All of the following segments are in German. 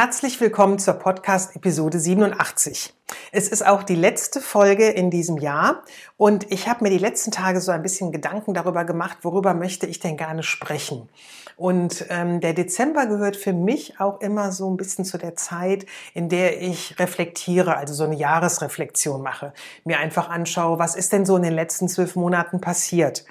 Herzlich willkommen zur Podcast Episode 87. Es ist auch die letzte Folge in diesem Jahr und ich habe mir die letzten Tage so ein bisschen Gedanken darüber gemacht, worüber möchte ich denn gerne sprechen. Und ähm, der Dezember gehört für mich auch immer so ein bisschen zu der Zeit, in der ich reflektiere, also so eine Jahresreflexion mache, mir einfach anschaue, was ist denn so in den letzten zwölf Monaten passiert.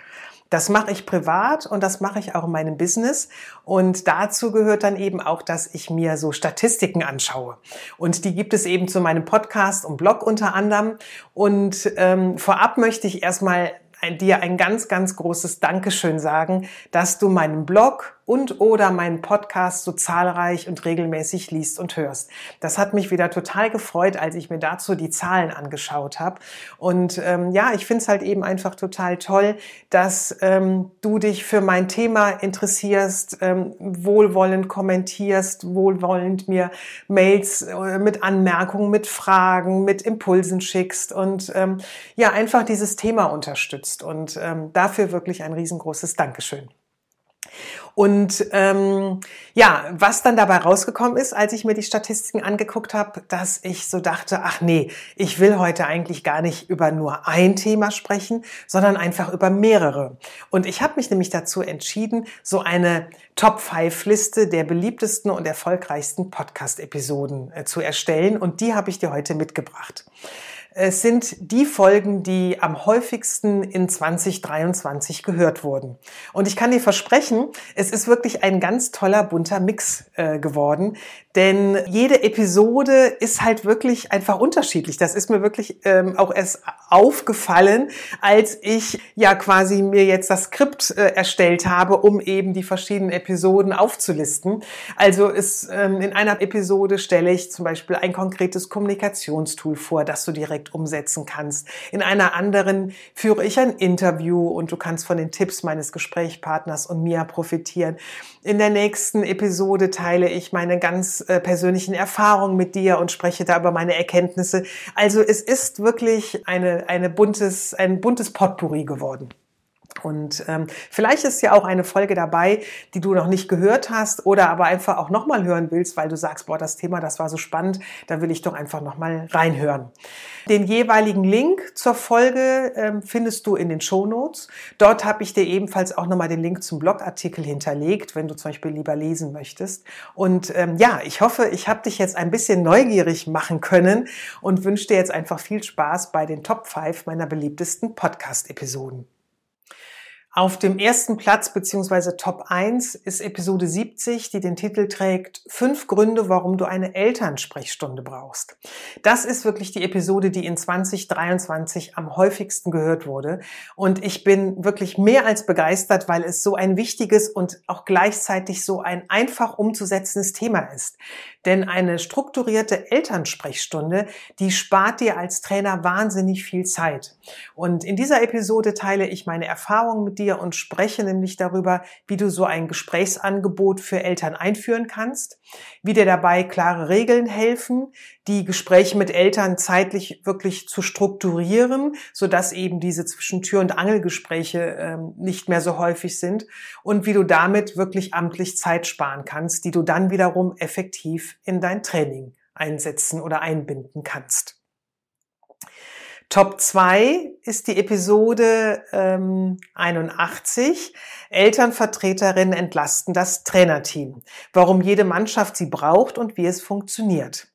Das mache ich privat und das mache ich auch in meinem Business. Und dazu gehört dann eben auch, dass ich mir so Statistiken anschaue. Und die gibt es eben zu meinem Podcast und Blog unter anderem. Und ähm, vorab möchte ich erstmal dir ein ganz, ganz großes Dankeschön sagen, dass du meinen Blog und oder meinen Podcast so zahlreich und regelmäßig liest und hörst. Das hat mich wieder total gefreut, als ich mir dazu die Zahlen angeschaut habe. Und ähm, ja, ich finde es halt eben einfach total toll, dass ähm, du dich für mein Thema interessierst, ähm, wohlwollend kommentierst, wohlwollend mir Mails äh, mit Anmerkungen, mit Fragen, mit Impulsen schickst und ähm, ja, einfach dieses Thema unterstützt. Und ähm, dafür wirklich ein riesengroßes Dankeschön. Und ähm, ja, was dann dabei rausgekommen ist, als ich mir die Statistiken angeguckt habe, dass ich so dachte, ach nee, ich will heute eigentlich gar nicht über nur ein Thema sprechen, sondern einfach über mehrere. Und ich habe mich nämlich dazu entschieden, so eine Top-5-Liste der beliebtesten und erfolgreichsten Podcast-Episoden äh, zu erstellen. Und die habe ich dir heute mitgebracht. Es sind die Folgen, die am häufigsten in 2023 gehört wurden. Und ich kann dir versprechen, es ist wirklich ein ganz toller bunter Mix äh, geworden, denn jede Episode ist halt wirklich einfach unterschiedlich. Das ist mir wirklich ähm, auch erst aufgefallen, als ich ja quasi mir jetzt das Skript äh, erstellt habe, um eben die verschiedenen Episoden aufzulisten. Also ist ähm, in einer Episode stelle ich zum Beispiel ein konkretes Kommunikationstool vor, das du direkt umsetzen kannst. In einer anderen führe ich ein Interview und du kannst von den Tipps meines Gesprächspartners und mir profitieren. In der nächsten Episode teile ich meine ganz äh, persönlichen Erfahrungen mit dir und spreche da über meine Erkenntnisse. Also es ist wirklich eine, eine buntes, ein buntes Potpourri geworden. Und ähm, vielleicht ist ja auch eine Folge dabei, die du noch nicht gehört hast oder aber einfach auch nochmal hören willst, weil du sagst, boah, das Thema, das war so spannend, da will ich doch einfach nochmal reinhören. Den jeweiligen Link zur Folge ähm, findest du in den Show Notes. Dort habe ich dir ebenfalls auch nochmal den Link zum Blogartikel hinterlegt, wenn du zum Beispiel lieber lesen möchtest. Und ähm, ja, ich hoffe, ich habe dich jetzt ein bisschen neugierig machen können und wünsche dir jetzt einfach viel Spaß bei den Top 5 meiner beliebtesten Podcast-Episoden. Auf dem ersten Platz beziehungsweise Top 1 ist Episode 70, die den Titel trägt Fünf Gründe, warum du eine Elternsprechstunde brauchst. Das ist wirklich die Episode, die in 2023 am häufigsten gehört wurde. Und ich bin wirklich mehr als begeistert, weil es so ein wichtiges und auch gleichzeitig so ein einfach umzusetzendes Thema ist. Denn eine strukturierte Elternsprechstunde, die spart dir als Trainer wahnsinnig viel Zeit. Und in dieser Episode teile ich meine Erfahrungen mit dir dir und spreche nämlich darüber, wie du so ein Gesprächsangebot für Eltern einführen kannst, wie dir dabei klare Regeln helfen, die Gespräche mit Eltern zeitlich wirklich zu strukturieren, sodass eben diese Zwischentür- und Angelgespräche ähm, nicht mehr so häufig sind und wie du damit wirklich amtlich Zeit sparen kannst, die du dann wiederum effektiv in dein Training einsetzen oder einbinden kannst. Top 2 ist die Episode ähm, 81. Elternvertreterinnen entlasten das Trainerteam. Warum jede Mannschaft sie braucht und wie es funktioniert.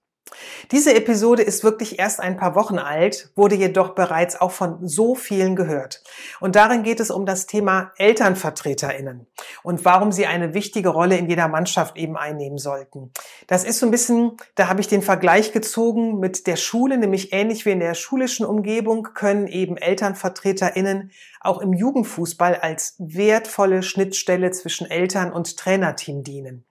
Diese Episode ist wirklich erst ein paar Wochen alt, wurde jedoch bereits auch von so vielen gehört. Und darin geht es um das Thema Elternvertreterinnen und warum sie eine wichtige Rolle in jeder Mannschaft eben einnehmen sollten. Das ist so ein bisschen, da habe ich den Vergleich gezogen mit der Schule, nämlich ähnlich wie in der schulischen Umgebung können eben Elternvertreterinnen auch im Jugendfußball als wertvolle Schnittstelle zwischen Eltern und Trainerteam dienen.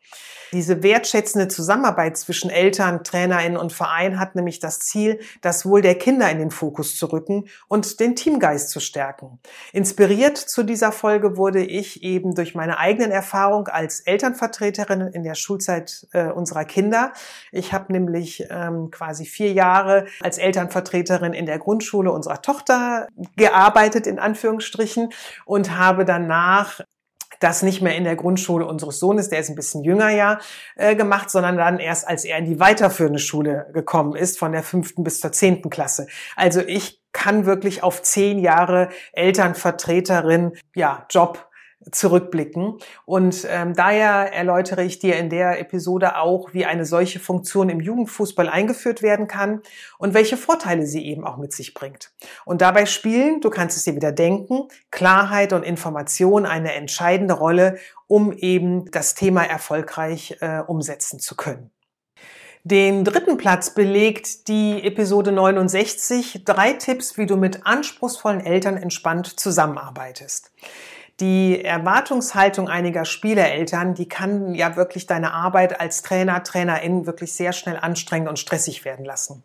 Diese wertschätzende Zusammenarbeit zwischen Eltern, TrainerInnen und Verein hat nämlich das Ziel, das Wohl der Kinder in den Fokus zu rücken und den Teamgeist zu stärken. Inspiriert zu dieser Folge wurde ich eben durch meine eigenen Erfahrung als Elternvertreterin in der Schulzeit äh, unserer Kinder. Ich habe nämlich ähm, quasi vier Jahre als Elternvertreterin in der Grundschule unserer Tochter gearbeitet, in Anführungsstrichen, und habe danach das nicht mehr in der Grundschule unseres Sohnes, der ist ein bisschen jünger ja, äh, gemacht, sondern dann erst, als er in die weiterführende Schule gekommen ist, von der fünften bis zur zehnten Klasse. Also ich kann wirklich auf zehn Jahre Elternvertreterin, ja, Job zurückblicken. Und ähm, daher erläutere ich dir in der Episode auch, wie eine solche Funktion im Jugendfußball eingeführt werden kann und welche Vorteile sie eben auch mit sich bringt. Und dabei spielen, du kannst es dir wieder denken, Klarheit und Information eine entscheidende Rolle, um eben das Thema erfolgreich äh, umsetzen zu können. Den dritten Platz belegt die Episode 69, drei Tipps, wie du mit anspruchsvollen Eltern entspannt zusammenarbeitest die Erwartungshaltung einiger Spielereltern, die kann ja wirklich deine Arbeit als Trainer, Trainerin wirklich sehr schnell anstrengend und stressig werden lassen.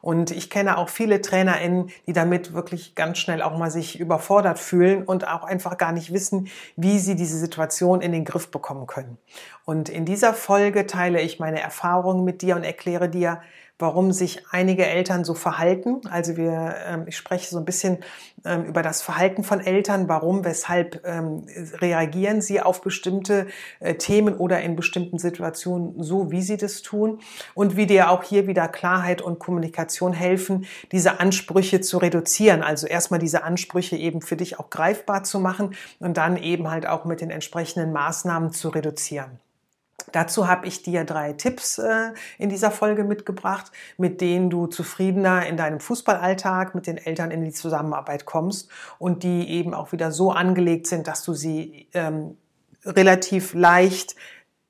Und ich kenne auch viele TrainerInnen, die damit wirklich ganz schnell auch mal sich überfordert fühlen und auch einfach gar nicht wissen, wie sie diese Situation in den Griff bekommen können. Und in dieser Folge teile ich meine Erfahrungen mit dir und erkläre dir, warum sich einige Eltern so verhalten. Also wir, ähm, ich spreche so ein bisschen ähm, über das Verhalten von Eltern, warum, weshalb ähm, reagieren sie auf bestimmte äh, Themen oder in bestimmten Situationen so, wie sie das tun und wie dir auch hier wieder Klarheit und Kommunikation helfen, diese Ansprüche zu reduzieren. Also erstmal diese Ansprüche eben für dich auch greifbar zu machen und dann eben halt auch mit den entsprechenden Maßnahmen zu reduzieren. Dazu habe ich dir drei Tipps äh, in dieser Folge mitgebracht, mit denen du zufriedener in deinem Fußballalltag mit den Eltern in die Zusammenarbeit kommst und die eben auch wieder so angelegt sind, dass du sie ähm, relativ leicht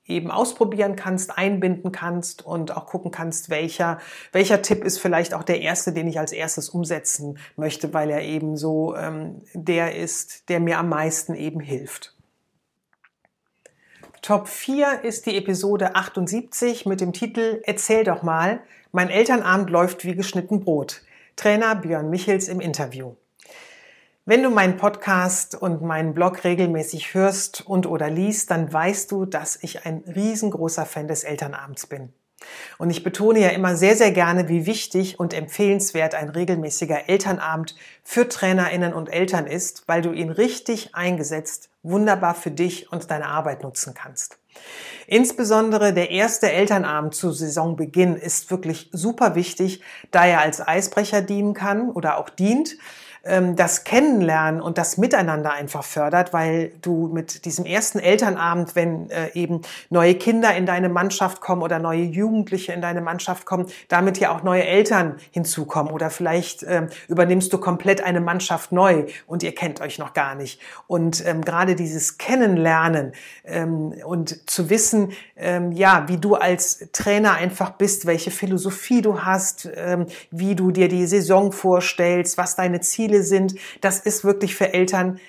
eben ausprobieren kannst, einbinden kannst und auch gucken kannst, welcher, welcher Tipp ist vielleicht auch der erste, den ich als erstes umsetzen möchte, weil er eben so ähm, der ist, der mir am meisten eben hilft. Top 4 ist die Episode 78 mit dem Titel Erzähl doch mal, mein Elternabend läuft wie geschnitten Brot. Trainer Björn Michels im Interview. Wenn du meinen Podcast und meinen Blog regelmäßig hörst und oder liest, dann weißt du, dass ich ein riesengroßer Fan des Elternabends bin. Und ich betone ja immer sehr, sehr gerne, wie wichtig und empfehlenswert ein regelmäßiger Elternabend für Trainerinnen und Eltern ist, weil du ihn richtig eingesetzt wunderbar für dich und deine Arbeit nutzen kannst. Insbesondere der erste Elternabend zu Saisonbeginn ist wirklich super wichtig, da er als Eisbrecher dienen kann oder auch dient ähm, das Kennenlernen und das Miteinander einfach fördert, weil du mit diesem ersten Elternabend, wenn äh, eben neue Kinder in deine Mannschaft kommen oder neue Jugendliche in deine Mannschaft kommen, damit ja auch neue Eltern hinzukommen oder vielleicht ähm, übernimmst du komplett eine Mannschaft neu und ihr kennt euch noch gar nicht. Und ähm, gerade dieses Kennenlernen ähm, und zu wissen, ähm, ja, wie du als Trainer einfach bist, welche Philosophie du hast, ähm, wie du dir die Saison vorstellst, was deine Ziele Ziele sind, das ist wirklich für Eltern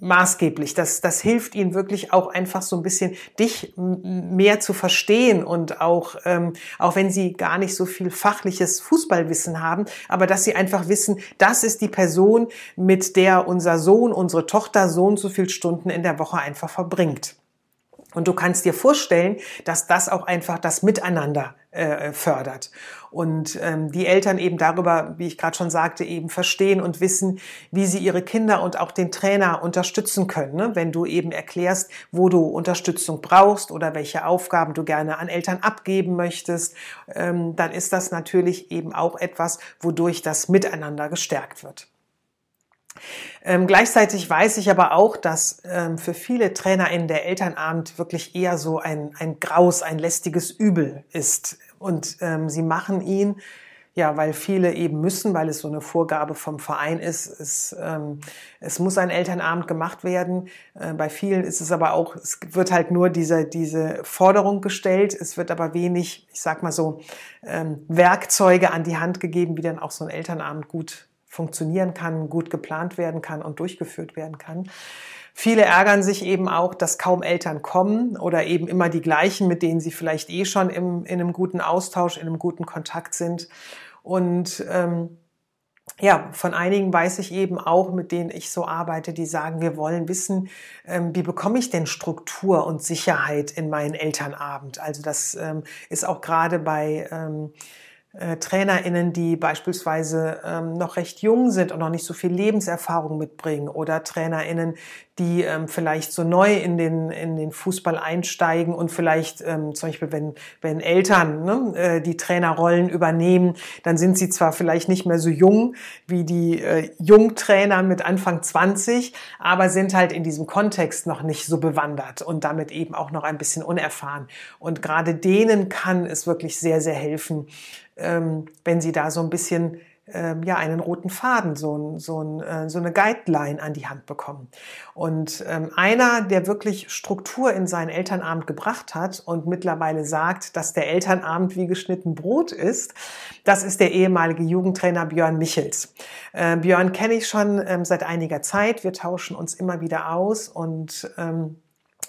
maßgeblich. Das, das hilft ihnen wirklich auch einfach so ein bisschen dich mehr zu verstehen und auch, ähm, auch wenn sie gar nicht so viel fachliches Fußballwissen haben, aber dass sie einfach wissen, das ist die Person, mit der unser Sohn, unsere Tochter so und so viele Stunden in der Woche einfach verbringt. Und du kannst dir vorstellen, dass das auch einfach das Miteinander äh, fördert. Und ähm, die Eltern eben darüber, wie ich gerade schon sagte, eben verstehen und wissen, wie sie ihre Kinder und auch den Trainer unterstützen können. Ne? Wenn du eben erklärst, wo du Unterstützung brauchst oder welche Aufgaben du gerne an Eltern abgeben möchtest, ähm, dann ist das natürlich eben auch etwas, wodurch das Miteinander gestärkt wird. Ähm, gleichzeitig weiß ich aber auch, dass ähm, für viele TrainerInnen der Elternabend wirklich eher so ein, ein Graus, ein lästiges Übel ist Und ähm, sie machen ihn ja, weil viele eben müssen, weil es so eine Vorgabe vom Verein ist. Es, ähm, es muss ein Elternabend gemacht werden. Äh, bei vielen ist es aber auch, es wird halt nur diese, diese Forderung gestellt. Es wird aber wenig, ich sag mal so, ähm, Werkzeuge an die Hand gegeben, wie dann auch so ein Elternabend gut funktionieren kann, gut geplant werden kann und durchgeführt werden kann. Viele ärgern sich eben auch, dass kaum Eltern kommen oder eben immer die gleichen, mit denen sie vielleicht eh schon im, in einem guten Austausch, in einem guten Kontakt sind. Und ähm, ja, von einigen weiß ich eben auch, mit denen ich so arbeite, die sagen, wir wollen wissen, ähm, wie bekomme ich denn Struktur und Sicherheit in meinen Elternabend? Also das ähm, ist auch gerade bei ähm, äh, TrainerInnen, die beispielsweise ähm, noch recht jung sind und noch nicht so viel Lebenserfahrung mitbringen oder TrainerInnen, die ähm, vielleicht so neu in den, in den Fußball einsteigen und vielleicht ähm, zum Beispiel, wenn, wenn Eltern ne, äh, die Trainerrollen übernehmen, dann sind sie zwar vielleicht nicht mehr so jung wie die äh, Jungtrainer mit Anfang 20, aber sind halt in diesem Kontext noch nicht so bewandert und damit eben auch noch ein bisschen unerfahren. Und gerade denen kann es wirklich sehr, sehr helfen, ähm, wenn sie da so ein bisschen ähm, ja einen roten Faden, so, so, äh, so eine Guideline an die Hand bekommen. Und ähm, einer, der wirklich Struktur in seinen Elternabend gebracht hat und mittlerweile sagt, dass der Elternabend wie geschnitten Brot ist, das ist der ehemalige Jugendtrainer Björn Michels. Äh, Björn kenne ich schon ähm, seit einiger Zeit. Wir tauschen uns immer wieder aus und ähm,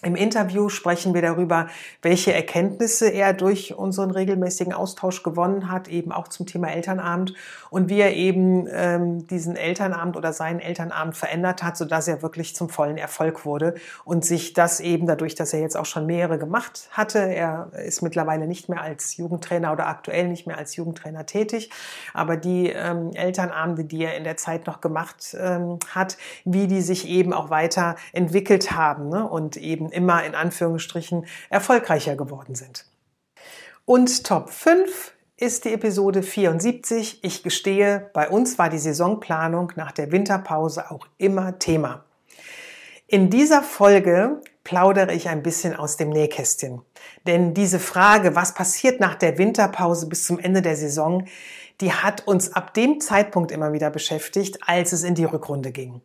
im Interview sprechen wir darüber, welche Erkenntnisse er durch unseren regelmäßigen Austausch gewonnen hat, eben auch zum Thema Elternabend und wie er eben ähm, diesen Elternabend oder seinen Elternabend verändert hat, sodass er wirklich zum vollen Erfolg wurde und sich das eben dadurch, dass er jetzt auch schon mehrere gemacht hatte, er ist mittlerweile nicht mehr als Jugendtrainer oder aktuell nicht mehr als Jugendtrainer tätig, aber die ähm, Elternabende, die er in der Zeit noch gemacht ähm, hat, wie die sich eben auch weiter entwickelt haben ne? und eben eben immer in Anführungsstrichen erfolgreicher geworden sind. Und Top 5 ist die Episode 74. Ich gestehe, bei uns war die Saisonplanung nach der Winterpause auch immer Thema. In dieser Folge plaudere ich ein bisschen aus dem Nähkästchen. Denn diese Frage, was passiert nach der Winterpause bis zum Ende der Saison, die hat uns ab dem Zeitpunkt immer wieder beschäftigt, als es in die Rückrunde ging.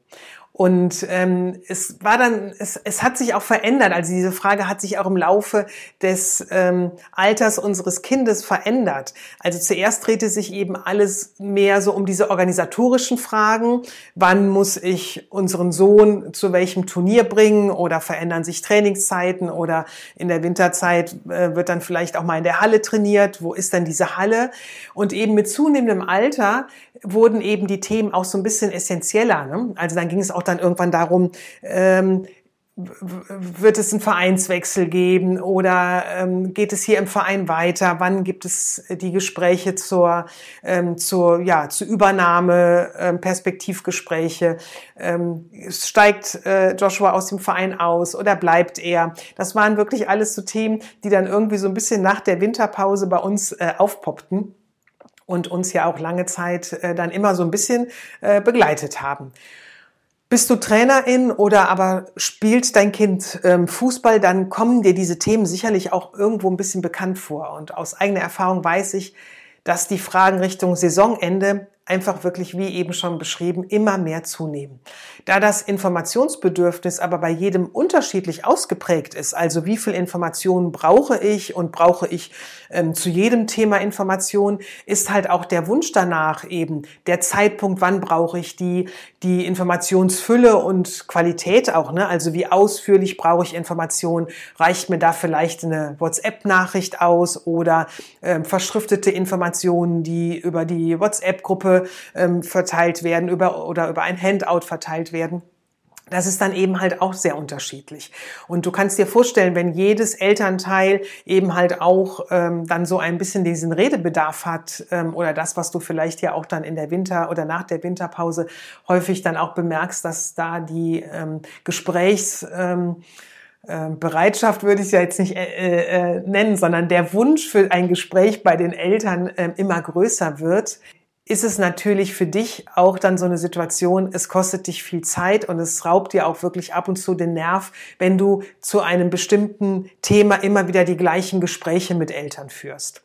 Und ähm, es war dann, es, es hat sich auch verändert. Also diese Frage hat sich auch im Laufe des ähm, Alters unseres Kindes verändert. Also zuerst drehte sich eben alles mehr so um diese organisatorischen Fragen. Wann muss ich unseren Sohn zu welchem Turnier bringen oder verändern sich Trainingszeiten oder in der Winterzeit äh, wird dann vielleicht auch mal in der Halle trainiert. Wo ist dann diese Halle? Und eben mit zunehmendem Alter wurden eben die Themen auch so ein bisschen essentieller. Ne? Also dann ging es auch dann irgendwann darum, ähm, wird es einen Vereinswechsel geben oder ähm, geht es hier im Verein weiter? Wann gibt es die Gespräche zur, ähm, zur, ja, zur Übernahme, ähm, Perspektivgespräche? Ähm, steigt äh, Joshua aus dem Verein aus oder bleibt er? Das waren wirklich alles so Themen, die dann irgendwie so ein bisschen nach der Winterpause bei uns äh, aufpoppten und uns ja auch lange Zeit äh, dann immer so ein bisschen äh, begleitet haben. Bist du Trainerin oder aber spielt dein Kind ähm, Fußball, dann kommen dir diese Themen sicherlich auch irgendwo ein bisschen bekannt vor. Und aus eigener Erfahrung weiß ich, dass die Fragen Richtung Saisonende einfach wirklich, wie eben schon beschrieben, immer mehr zunehmen. Da das Informationsbedürfnis aber bei jedem unterschiedlich ausgeprägt ist, also wie viel Informationen brauche ich und brauche ich ähm, zu jedem Thema Informationen, ist halt auch der Wunsch danach eben der Zeitpunkt, wann brauche ich die, die Informationsfülle und Qualität auch, ne? Also wie ausführlich brauche ich Informationen? Reicht mir da vielleicht eine WhatsApp-Nachricht aus oder ähm, verschriftete Informationen, die über die WhatsApp-Gruppe ähm, verteilt werden über, oder über ein Handout verteilt werden. Das ist dann eben halt auch sehr unterschiedlich. Und du kannst dir vorstellen, wenn jedes Elternteil eben halt auch ähm, dann so ein bisschen diesen Redebedarf hat ähm, oder das, was du vielleicht ja auch dann in der Winter- oder nach der Winterpause häufig dann auch bemerkst, dass da die ähm, Gesprächs... Ähm, ähm Bereitschaft würde ich ja jetzt nicht äh, äh, nennen, sondern der Wunsch für ein Gespräch bei den Eltern äh, immer größer wird, ist es natürlich für dich auch dann so eine Situation, es kostet dich viel Zeit und es raubt dir auch wirklich ab und zu den Nerv, wenn du zu einem bestimmten Thema immer wieder die gleichen Gespräche mit Eltern führst.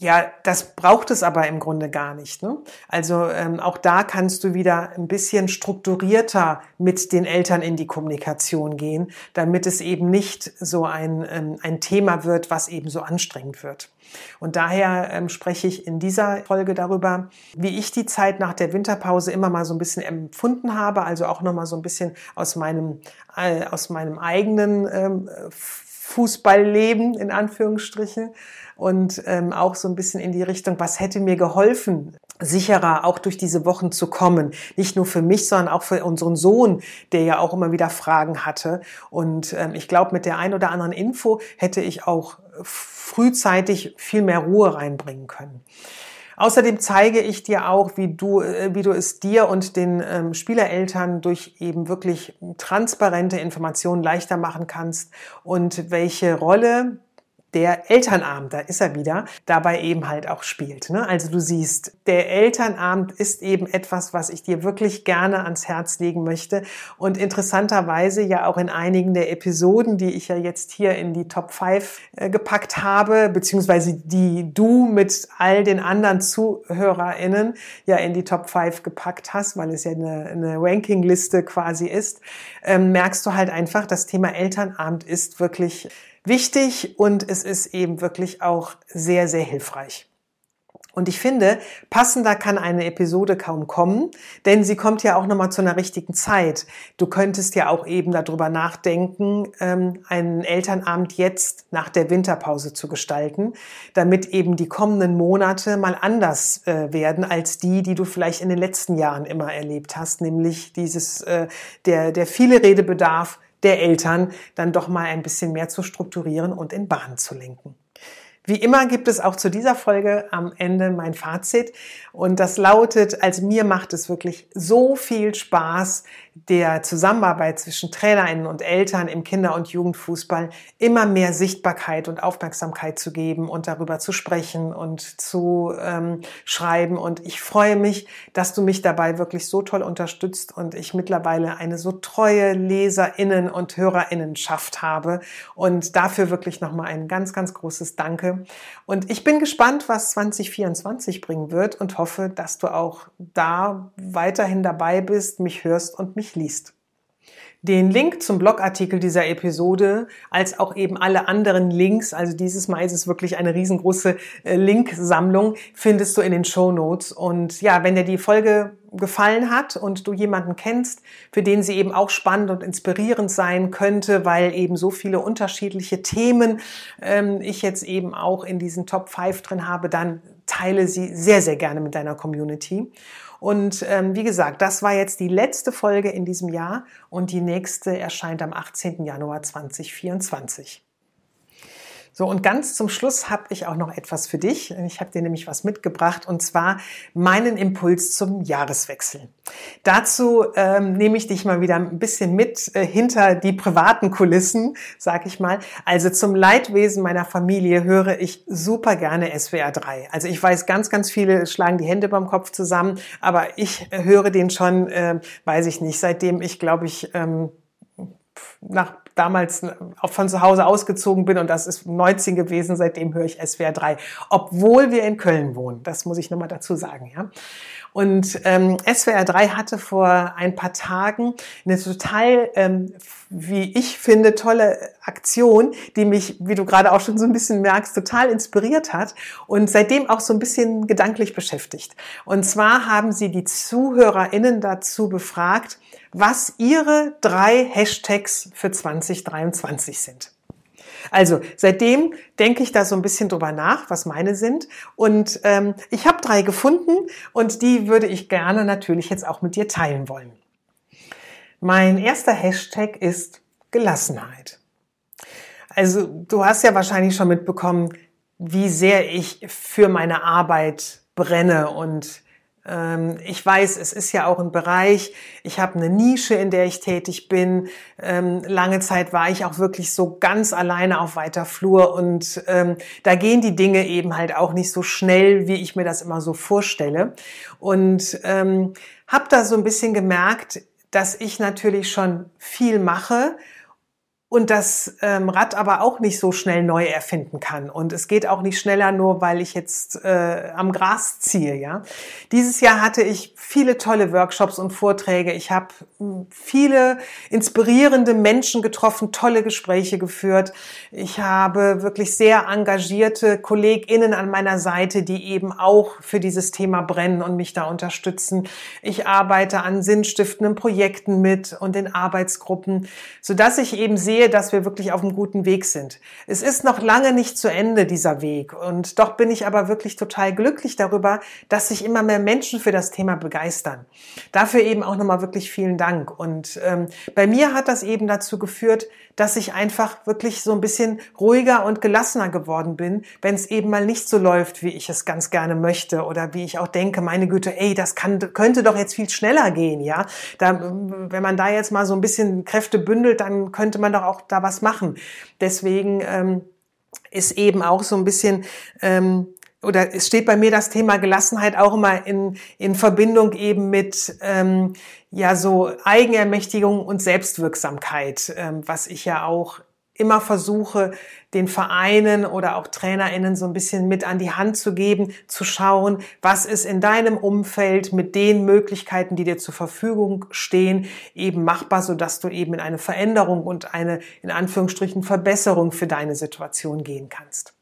Ja, das braucht es aber im Grunde gar nicht. Ne? Also ähm, auch da kannst du wieder ein bisschen strukturierter mit den Eltern in die Kommunikation gehen, damit es eben nicht so ein, ähm, ein Thema wird, was eben so anstrengend wird. Und daher ähm, spreche ich in dieser Folge darüber, wie ich die Zeit nach der Winterpause immer mal so ein bisschen empfunden habe, also auch noch mal so ein bisschen aus meinem äh, aus meinem eigenen ähm, Fußballleben in Anführungsstrichen und ähm, auch so ein bisschen in die Richtung, was hätte mir geholfen, sicherer auch durch diese Wochen zu kommen. Nicht nur für mich, sondern auch für unseren Sohn, der ja auch immer wieder Fragen hatte. Und ähm, ich glaube, mit der ein oder anderen Info hätte ich auch frühzeitig viel mehr Ruhe reinbringen können. Außerdem zeige ich dir auch, wie du, äh, wie du es dir und den ähm, Spielereltern durch eben wirklich transparente Informationen leichter machen kannst und welche Rolle der Elternabend, da ist er wieder, dabei eben halt auch spielt. Ne? Also du siehst, der Elternabend ist eben etwas, was ich dir wirklich gerne ans Herz legen möchte und interessanterweise ja auch in einigen der Episoden, die ich ja jetzt hier in die Top 5 äh, gepackt habe, beziehungsweise die du mit all den anderen ZuhörerInnen ja in die Top 5 gepackt hast, weil es ja eine, eine Rankingliste quasi ist, ähm, merkst du halt einfach, das Thema Elternabend ist wirklich wichtig und es ist eben wirklich auch sehr, sehr hilfreich. Und ich finde, passender kann eine Episode kaum kommen, denn sie kommt ja auch nochmal zu einer richtigen Zeit. Du könntest ja auch eben darüber nachdenken, ähm, einen Elternabend jetzt nach der Winterpause zu gestalten, damit eben die kommenden Monate mal anders äh, werden als die, die du vielleicht in den letzten Jahren immer erlebt hast, nämlich dieses, äh, der, der viele Redebedarf der Eltern dann doch mal ein bisschen mehr zu strukturieren und in Bahn zu lenken. Wie immer gibt es auch zu dieser Folge am Ende mein Fazit und das lautet, als mir macht es wirklich so viel Spaß, der Zusammenarbeit zwischen Trainerinnen und Eltern im Kinder- und Jugendfußball immer mehr Sichtbarkeit und Aufmerksamkeit zu geben und darüber zu sprechen und zu ähm, schreiben. Und ich freue mich, dass du mich dabei wirklich so toll unterstützt und ich mittlerweile eine so treue Leserinnen und Hörerinnenschaft habe. Und dafür wirklich nochmal ein ganz, ganz großes Danke. Und ich bin gespannt, was 2024 bringen wird und hoffe, dass du auch da weiterhin dabei bist, mich hörst und mich mich liest. Den Link zum Blogartikel dieser Episode, als auch eben alle anderen Links, also dieses Mal ist es wirklich eine riesengroße äh, Linksammlung, findest du in den Show Notes. Und ja, wenn dir die Folge gefallen hat und du jemanden kennst, für den sie eben auch spannend und inspirierend sein könnte, weil eben so viele unterschiedliche Themen ähm, ich jetzt eben auch in diesen Top 5 drin habe, dann teile sie sehr, sehr gerne mit deiner Community. Und ähm, wie gesagt, das war jetzt die letzte Folge in diesem Jahr und die nächste erscheint am 18. Januar 2024. So, und ganz zum Schluss habe ich auch noch etwas für dich. Ich habe dir nämlich was mitgebracht und zwar meinen Impuls zum Jahreswechsel. Dazu ähm, nehme ich dich mal wieder ein bisschen mit äh, hinter die privaten Kulissen, sag ich mal. Also zum Leidwesen meiner Familie höre ich super gerne SWR 3. Also ich weiß, ganz, ganz viele schlagen die Hände beim Kopf zusammen, aber ich höre den schon, äh, weiß ich nicht, seitdem ich, glaube ich, ähm, nach damals auch von zu Hause ausgezogen bin und das ist 19 gewesen, seitdem höre ich SWR 3, obwohl wir in Köln wohnen. Das muss ich nochmal dazu sagen, ja. Und ähm, SWR 3 hatte vor ein paar Tagen eine total, ähm, wie ich finde, tolle Aktion, die mich, wie du gerade auch schon so ein bisschen merkst, total inspiriert hat und seitdem auch so ein bisschen gedanklich beschäftigt. Und zwar haben sie die ZuhörerInnen dazu befragt, was ihre drei Hashtags für 2023 sind. Also seitdem denke ich da so ein bisschen drüber nach, was meine sind. Und ähm, ich habe drei gefunden und die würde ich gerne natürlich jetzt auch mit dir teilen wollen. Mein erster Hashtag ist Gelassenheit. Also du hast ja wahrscheinlich schon mitbekommen, wie sehr ich für meine Arbeit brenne und ich weiß, es ist ja auch ein Bereich, ich habe eine Nische, in der ich tätig bin. Ähm, lange Zeit war ich auch wirklich so ganz alleine auf weiter Flur und ähm, da gehen die Dinge eben halt auch nicht so schnell, wie ich mir das immer so vorstelle. Und ähm, habe da so ein bisschen gemerkt, dass ich natürlich schon viel mache und das ähm, Rad aber auch nicht so schnell neu erfinden kann. Und es geht auch nicht schneller, nur weil ich jetzt äh, am Gras ziehe. Ja, dieses Jahr hatte ich viele tolle Workshops und Vorträge. Ich habe hm, viele inspirierende Menschen getroffen, tolle Gespräche geführt. Ich habe wirklich sehr engagierte KollegInnen an meiner Seite, die eben auch für dieses Thema brennen und mich da unterstützen. Ich arbeite an sinnstiftenden Projekten mit und in Arbeitsgruppen, so dass ich eben sehe, sehe, dass wir wirklich auf einem guten Weg sind. Es ist noch lange nicht zu Ende, dieser Weg. Und doch bin ich aber wirklich total glücklich darüber, dass sich immer mehr Menschen für das Thema begeistern. Dafür eben auch nochmal wirklich vielen Dank. Und ähm, bei mir hat das eben dazu geführt, dass ich einfach wirklich so ein bisschen ruhiger und gelassener geworden bin, wenn es eben mal nicht so läuft, wie ich es ganz gerne möchte oder wie ich auch denke, meine Güte, ey, das kann, könnte doch jetzt viel schneller gehen, ja. Da, wenn man da jetzt mal so ein bisschen Kräfte bündelt, dann könnte man doch auch da was machen. Deswegen ähm, ist eben auch so ein bisschen ähm, oder es steht bei mir das Thema Gelassenheit auch immer in, in Verbindung eben mit ähm, ja so Eigenermächtigung und Selbstwirksamkeit, ähm, was ich ja auch immer versuche, den Vereinen oder auch TrainerInnen so ein bisschen mit an die Hand zu geben, zu schauen, was ist in deinem Umfeld mit den Möglichkeiten, die dir zur Verfügung stehen, eben machbar, sodass du eben in eine Veränderung und eine, in Anführungsstrichen, Verbesserung für deine Situation gehen kannst.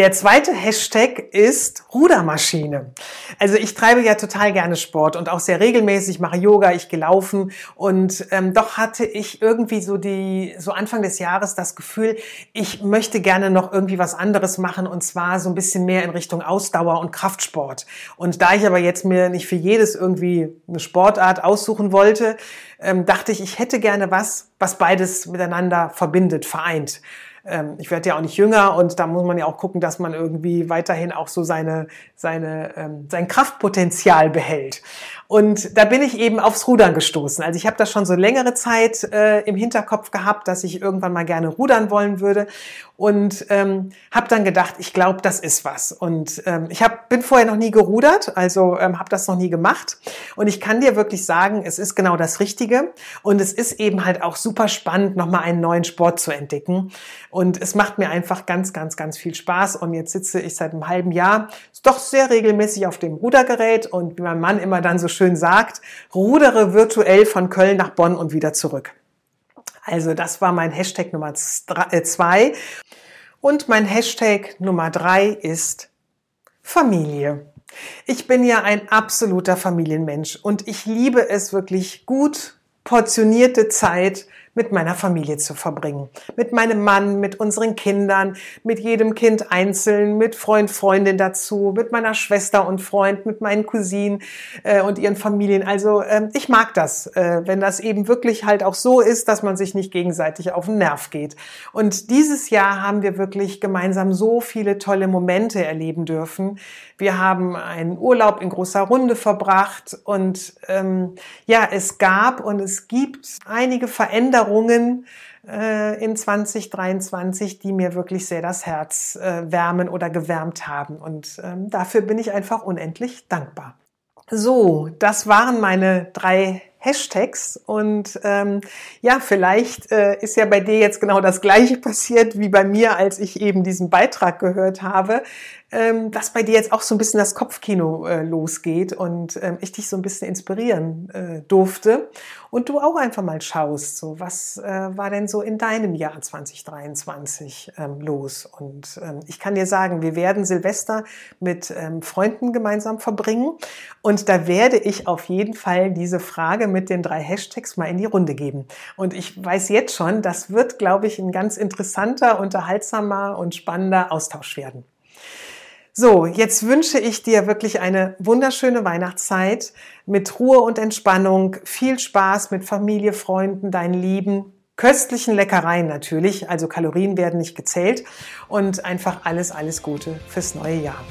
Der zweite Hashtag ist Rudermaschine. Also ich treibe ja total gerne Sport und auch sehr regelmäßig, mache Yoga, ich gehe laufen und ähm, doch hatte ich irgendwie so die so Anfang des Jahres das Gefühl, ich möchte gerne noch irgendwie was anderes machen und zwar so ein bisschen mehr in Richtung Ausdauer und Kraftsport. Und da ich aber jetzt mir nicht für jedes irgendwie eine Sportart aussuchen wollte, ähm, dachte ich, ich hätte gerne was, was beides miteinander verbindet, vereint ähm, ich werde ja auch nicht jünger und da muss man ja auch gucken, dass man irgendwie weiterhin auch so seine, seine, ähm, sein Kraftpotenzial behält. Und da bin ich eben aufs Rudern gestoßen. Also ich habe das schon so längere Zeit äh, im Hinterkopf gehabt, dass ich irgendwann mal gerne rudern wollen würde und ähm, habe dann gedacht, ich glaube, das ist was. Und ähm, ich hab, bin vorher noch nie gerudert, also ähm, habe das noch nie gemacht. Und ich kann dir wirklich sagen, es ist genau das Richtige. Und es ist eben halt auch super spannend, nochmal einen neuen Sport zu entdecken. Und es macht mir einfach ganz, ganz, ganz viel Spaß. Und jetzt sitze ich seit einem halben Jahr doch sehr regelmäßig auf dem Rudergerät und wie mein Mann immer dann so schön sagt, rudere virtuell von Köln nach Bonn und wieder zurück. Also das war mein Hashtag Nummer äh, zwei. Und mein Hashtag Nummer drei ist Familie. Ich bin ja ein absoluter Familienmensch und ich liebe es wirklich gut portionierte Zeit mit meiner Familie zu verbringen. Mit meinem Mann, mit unseren Kindern, mit jedem Kind einzeln, mit Freund, Freundin dazu, mit meiner Schwester und Freund, mit meinen Cousinen äh, und ihren Familien. Also äh, ich mag das, äh, wenn das eben wirklich halt auch so ist, dass man sich nicht gegenseitig auf den Nerv geht. Und dieses Jahr haben wir wirklich gemeinsam so viele tolle Momente erleben dürfen. Wir haben einen Urlaub in großer Runde verbracht und ähm, ja, es gab und es gibt einige Veränderungen Veränderungen äh, in 2023, die mir wirklich sehr das Herz äh, wärmen oder gewärmt haben. Und ähm, dafür bin ich einfach unendlich dankbar. So, das waren meine drei Hashtags und ähm, ja, vielleicht äh, ist ja bei dir jetzt genau das gleiche passiert wie bei mir, als ich eben diesen Beitrag gehört habe ähm, dass bei dir jetzt auch so ein bisschen das Kopfkino äh, losgeht und ähm, ich dich so ein bisschen inspirieren äh, durfte und du auch einfach mal schaust, so was äh, war denn so in deinem Jahr 2023 ähm, los? Und ähm, ich kann dir sagen, wir werden Silvester mit ähm, Freunden gemeinsam verbringen und da werde ich auf jeden Fall diese Frage mit den drei Hashtags mal in die Runde geben. Und ich weiß jetzt schon, das wird, glaube ich, ein ganz interessanter, unterhaltsamer und spannender Austausch werden. So, jetzt wünsche ich dir wirklich eine wunderschöne Weihnachtszeit mit Ruhe und Entspannung, viel Spaß mit Familie, Freunden, deinen Lieben, köstlichen Leckereien natürlich, also Kalorien werden nicht gezählt und einfach alles, alles Gute fürs neue Jahr.